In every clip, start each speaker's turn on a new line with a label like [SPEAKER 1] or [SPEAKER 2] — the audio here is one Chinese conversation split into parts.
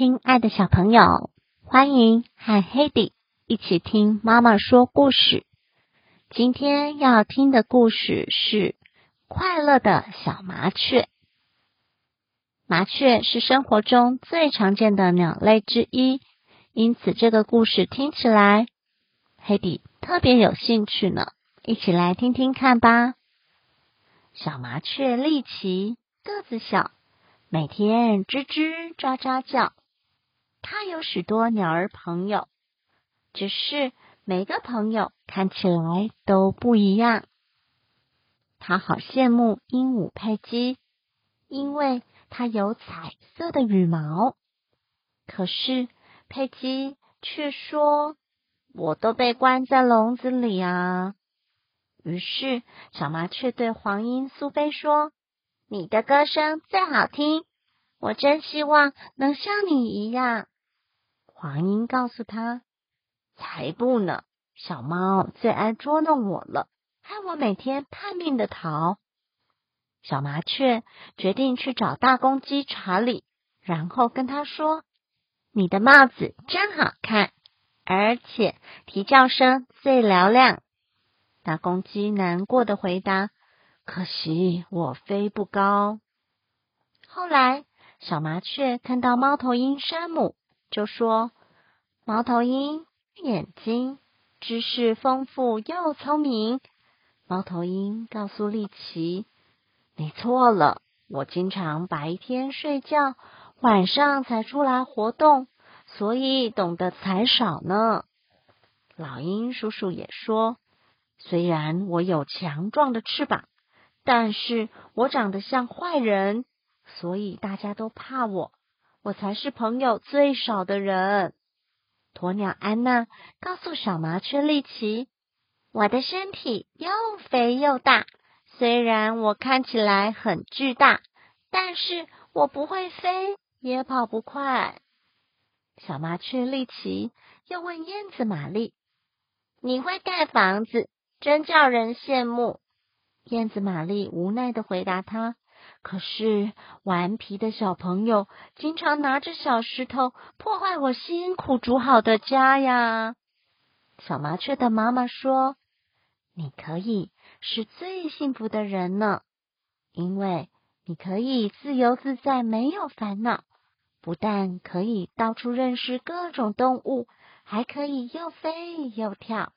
[SPEAKER 1] 亲爱的小朋友，欢迎和 Hedy 一起听妈妈说故事。今天要听的故事是《快乐的小麻雀》。麻雀是生活中最常见的鸟类之一，因此这个故事听起来，Hedy 特别有兴趣呢。一起来听听看吧。小麻雀丽奇个子小。每天吱吱喳喳叫，他有许多鸟儿朋友，只是每个朋友看起来都不一样。他好羡慕鹦鹉佩姬，因为它有彩色的羽毛。可是佩姬却说：“我都被关在笼子里啊！”于是小麻雀对黄莺苏菲说。你的歌声最好听，我真希望能像你一样。黄莺告诉他：“才不呢！小猫最爱捉弄我了，害我每天拼命的逃。”小麻雀决定去找大公鸡查理，然后跟他说：“你的帽子真好看，而且啼叫声最嘹亮。”大公鸡难过的回答。可惜我飞不高。后来，小麻雀看到猫头鹰山姆，就说：“猫头鹰眼睛，知识丰富又聪明。”猫头鹰告诉丽奇：“你错了，我经常白天睡觉，晚上才出来活动，所以懂得才少呢。”老鹰叔叔也说：“虽然我有强壮的翅膀。”但是我长得像坏人，所以大家都怕我。我才是朋友最少的人。鸵鸟安娜告诉小麻雀丽奇：“我的身体又肥又大，虽然我看起来很巨大，但是我不会飞，也跑不快。”小麻雀丽奇又问燕子玛丽：“你会盖房子，真叫人羡慕。”燕子玛丽无奈的回答他：“可是顽皮的小朋友经常拿着小石头破坏我辛苦煮好的家呀。”小麻雀的妈妈说：“你可以是最幸福的人呢，因为你可以自由自在，没有烦恼。不但可以到处认识各种动物，还可以又飞又跳。”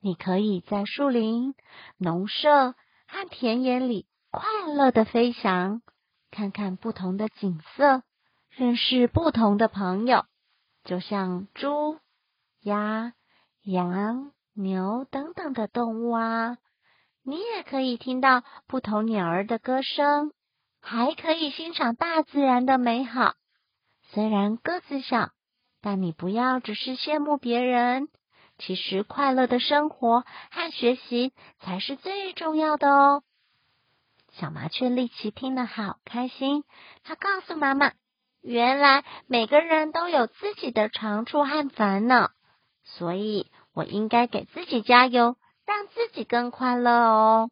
[SPEAKER 1] 你可以在树林、农舍和田野里快乐的飞翔，看看不同的景色，认识不同的朋友，就像猪、鸭、羊、牛等等的动物啊。你也可以听到不同鸟儿的歌声，还可以欣赏大自然的美好。虽然个子小，但你不要只是羡慕别人。其实，快乐的生活和学习才是最重要的哦。小麻雀丽奇听得好开心，它告诉妈妈：“原来每个人都有自己的长处和烦恼，所以我应该给自己加油，让自己更快乐哦。”